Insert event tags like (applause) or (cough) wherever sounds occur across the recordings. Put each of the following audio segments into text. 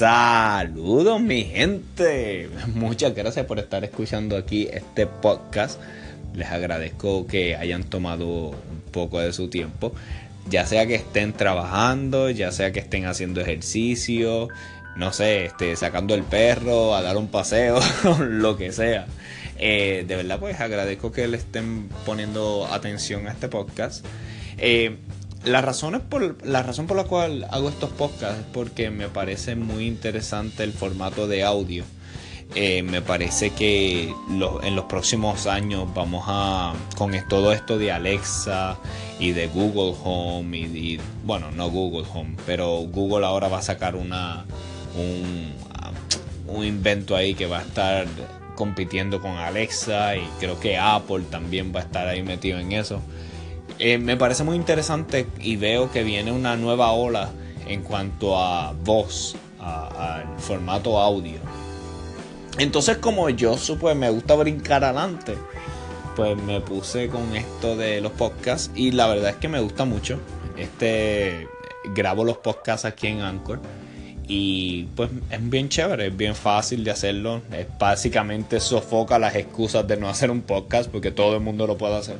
Saludos mi gente. Muchas gracias por estar escuchando aquí este podcast. Les agradezco que hayan tomado un poco de su tiempo. Ya sea que estén trabajando, ya sea que estén haciendo ejercicio, no sé, este, sacando el perro a dar un paseo, (laughs) lo que sea. Eh, de verdad, pues agradezco que le estén poniendo atención a este podcast. Eh, la razón, por, la razón por la cual hago estos podcasts es porque me parece muy interesante el formato de audio. Eh, me parece que en los próximos años vamos a, con todo esto de Alexa y de Google Home, y, bueno, no Google Home, pero Google ahora va a sacar una, un, un invento ahí que va a estar compitiendo con Alexa y creo que Apple también va a estar ahí metido en eso. Eh, me parece muy interesante y veo que viene una nueva ola en cuanto a voz, al formato audio. Entonces como yo supe me gusta brincar adelante, pues me puse con esto de los podcasts y la verdad es que me gusta mucho. Este grabo los podcasts aquí en Anchor y pues es bien chévere, es bien fácil de hacerlo. Es básicamente sofoca las excusas de no hacer un podcast porque todo el mundo lo puede hacer.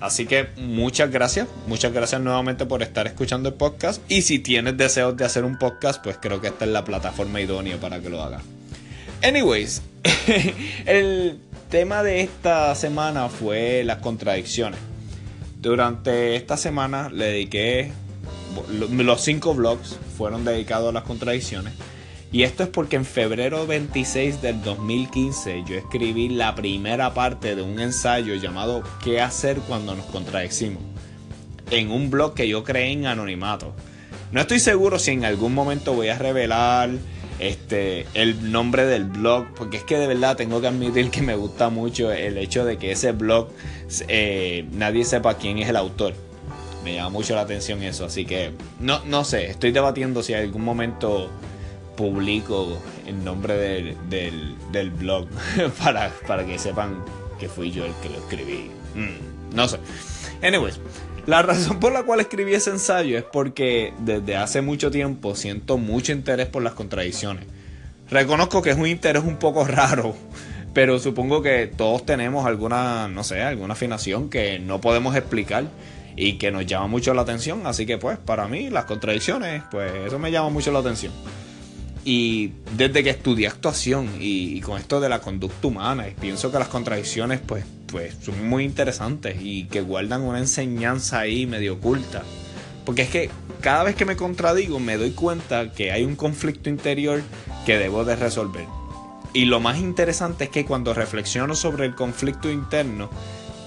Así que muchas gracias, muchas gracias nuevamente por estar escuchando el podcast. Y si tienes deseos de hacer un podcast, pues creo que esta es la plataforma idónea para que lo hagas. Anyways, (laughs) el tema de esta semana fue las contradicciones. Durante esta semana le dediqué, los cinco vlogs fueron dedicados a las contradicciones. Y esto es porque en febrero 26 del 2015 yo escribí la primera parte de un ensayo llamado ¿Qué hacer cuando nos contradecimos? En un blog que yo creé en anonimato. No estoy seguro si en algún momento voy a revelar este, el nombre del blog, porque es que de verdad tengo que admitir que me gusta mucho el hecho de que ese blog eh, nadie sepa quién es el autor. Me llama mucho la atención eso, así que no, no sé, estoy debatiendo si en algún momento publico el nombre del, blog (laughs) para, para, que sepan que fui yo el que lo escribí. Mm, no sé. Anyways, la razón por la cual escribí ese ensayo es porque desde hace mucho tiempo siento mucho interés por las contradicciones. Reconozco que es un interés un poco (laughs) raro, pero supongo que todos tenemos alguna, no sé, alguna afinación que no podemos explicar y que nos llama mucho la atención. Así que pues para mí las contradicciones, pues eso me llama mucho la atención. Y desde que estudié actuación y, con esto de la conducta humana, pienso que las contradicciones pues, pues son muy interesantes y que guardan una enseñanza ahí medio oculta. Porque es que cada vez que me contradigo me doy cuenta que hay un conflicto interior que debo de resolver. Y lo más interesante es que cuando reflexiono sobre el conflicto interno,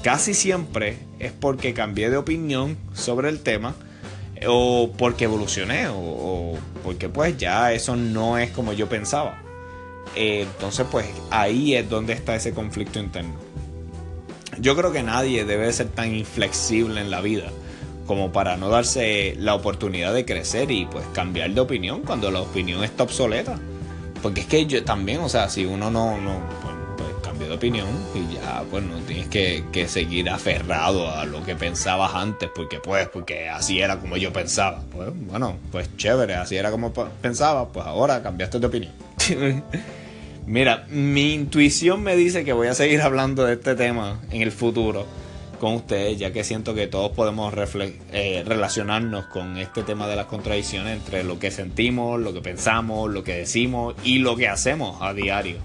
casi siempre es porque cambié de opinión sobre el tema o porque evolucioné o, porque pues ya eso no es como yo pensaba. Eh, entonces pues ahí es donde está ese conflicto interno. Yo creo que nadie debe ser tan inflexible en la vida como para no darse la oportunidad de crecer y pues cambiar de opinión cuando la opinión está obsoleta. Porque es que yo también, o sea, si uno no, de opinión y ya pues no tienes que, seguir aferrado a lo que pensabas antes porque pues porque así era como yo pensaba. Pues bueno pues chévere así era como pensaba pues ahora cambiaste de opinión. (laughs) Mira mi intuición me dice que voy a seguir hablando de este tema en el futuro con ustedes ya que siento que todos podemos eh, relacionarnos con este tema de las contradicciones entre lo que sentimos lo que pensamos lo que decimos y lo que hacemos a diario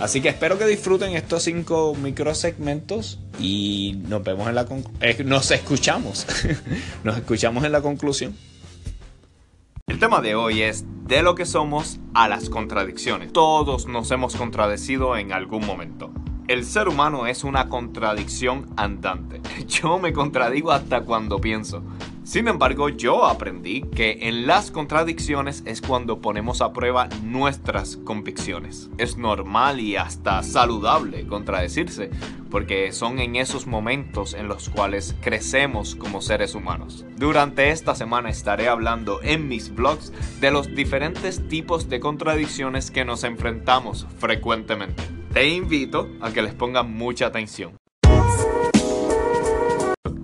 Así que espero que disfruten estos cinco microsegmentos y nos vemos en la eh, nos escuchamos. (laughs) nos escuchamos en la conclusión. El tema de hoy es de lo que somos a las contradicciones. Todos nos hemos contradecido en algún momento. El ser humano es una contradicción andante. (laughs) Yo me contradigo hasta cuando pienso. Sin embargo, yo aprendí que en las contradicciones es cuando ponemos a prueba nuestras convicciones. Es normal y hasta saludable contradecirse, porque son en esos momentos en los cuales crecemos como seres humanos. Durante esta semana estaré hablando en mis blogs de los diferentes tipos de contradicciones que nos enfrentamos frecuentemente. Te invito a que les pongan mucha atención.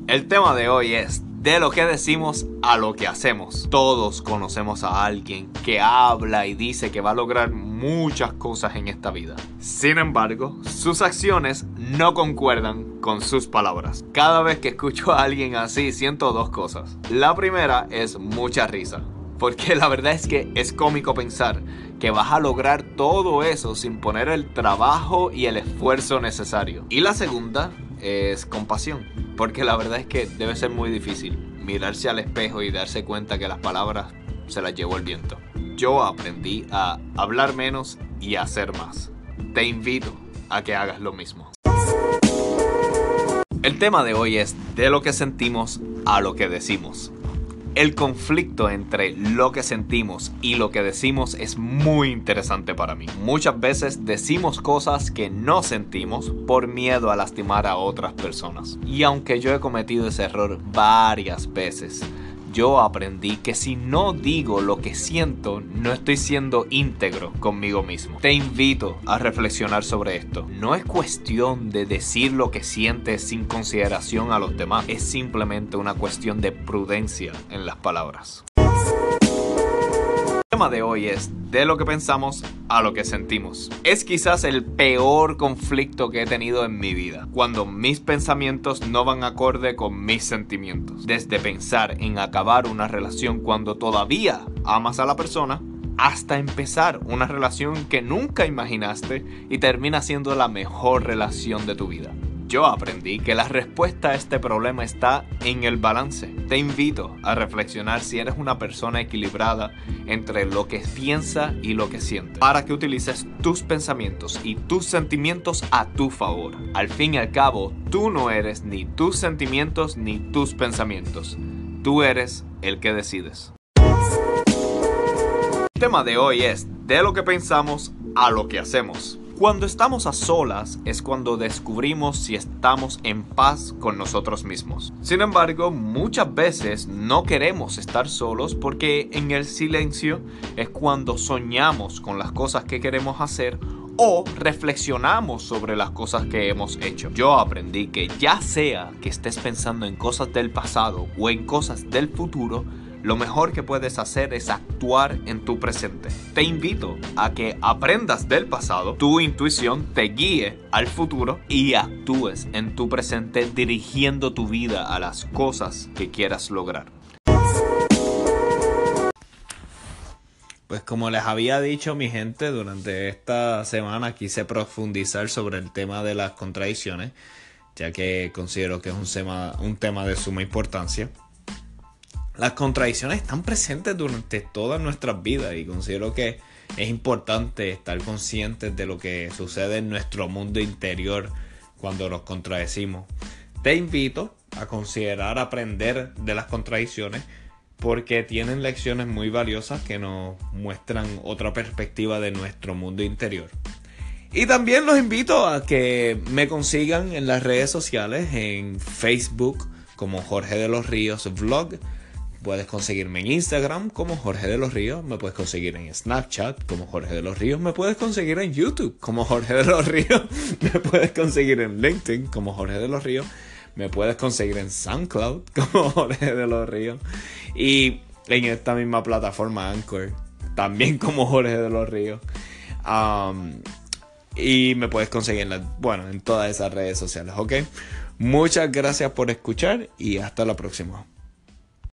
El tema de hoy es de lo que decimos a lo que hacemos. Todos conocemos a alguien que habla y dice que va a lograr muchas cosas en esta vida. Sin embargo, sus acciones no concuerdan con sus palabras. Cada vez que escucho a alguien así, siento dos cosas. La primera es mucha risa. Porque la verdad es que es cómico pensar que vas a lograr todo eso sin poner el trabajo y el esfuerzo necesario. Y la segunda es compasión. Porque la verdad es que debe ser muy difícil mirarse al espejo y darse cuenta que las palabras se las llevó el viento. Yo aprendí a hablar menos y hacer más. Te invito a que hagas lo mismo. El tema de hoy es de lo que sentimos a lo que decimos. El conflicto entre lo que sentimos y lo que decimos es muy interesante para mí. Muchas veces decimos cosas que no sentimos por miedo a lastimar a otras personas. Y aunque yo he cometido ese error varias veces, yo aprendí que si no digo lo que siento, no estoy siendo íntegro conmigo mismo. Te invito a reflexionar sobre esto. No es cuestión de decir lo que sientes sin consideración a los demás, es simplemente una cuestión de prudencia en las palabras tema de hoy es de lo que pensamos a lo que sentimos. Es quizás el peor conflicto que he tenido en mi vida, cuando mis pensamientos no van acorde con mis sentimientos. Desde pensar en acabar una relación cuando todavía amas a la persona, hasta empezar una relación que nunca imaginaste y termina siendo la mejor relación de tu vida. Yo aprendí que la respuesta a este problema está en el balance. Te invito a reflexionar si eres una persona equilibrada entre lo que piensa y lo que siente, para que utilices tus pensamientos y tus sentimientos a tu favor. Al fin y al cabo, tú no eres ni tus sentimientos ni tus pensamientos. Tú eres el que decides. El tema de hoy es de lo que pensamos a lo que hacemos. Cuando estamos a solas es cuando descubrimos si estamos en paz con nosotros mismos. Sin embargo, muchas veces no queremos estar solos porque en el silencio es cuando soñamos con las cosas que queremos hacer o reflexionamos sobre las cosas que hemos hecho. Yo aprendí que ya sea que estés pensando en cosas del pasado o en cosas del futuro, lo mejor que puedes hacer es actuar en tu presente. Te invito a que aprendas del pasado, tu intuición te guíe al futuro y actúes en tu presente dirigiendo tu vida a las cosas que quieras lograr. Pues como les había dicho mi gente, durante esta semana quise profundizar sobre el tema de las contradicciones, ya que considero que es un tema, un tema de suma importancia. Las contradicciones están presentes durante todas nuestras vidas y considero que es importante estar conscientes de lo que sucede en nuestro mundo interior cuando nos contradecimos. Te invito a considerar aprender de las contradicciones porque tienen lecciones muy valiosas que nos muestran otra perspectiva de nuestro mundo interior. Y también los invito a que me consigan en las redes sociales, en Facebook como Jorge de los Ríos Vlog, Puedes conseguirme en Instagram como Jorge de los Ríos, me puedes conseguir en Snapchat como Jorge de los Ríos, me puedes conseguir en YouTube como Jorge de los Ríos, (laughs) me puedes conseguir en LinkedIn como Jorge de los Ríos, me puedes conseguir en SoundCloud (laughs) como Jorge de los Ríos y en esta misma plataforma Anchor también como Jorge de los Ríos. y me puedes conseguir en, bueno, en todas esas redes sociales, ¿ok? Muchas gracias por escuchar y hasta la próxima.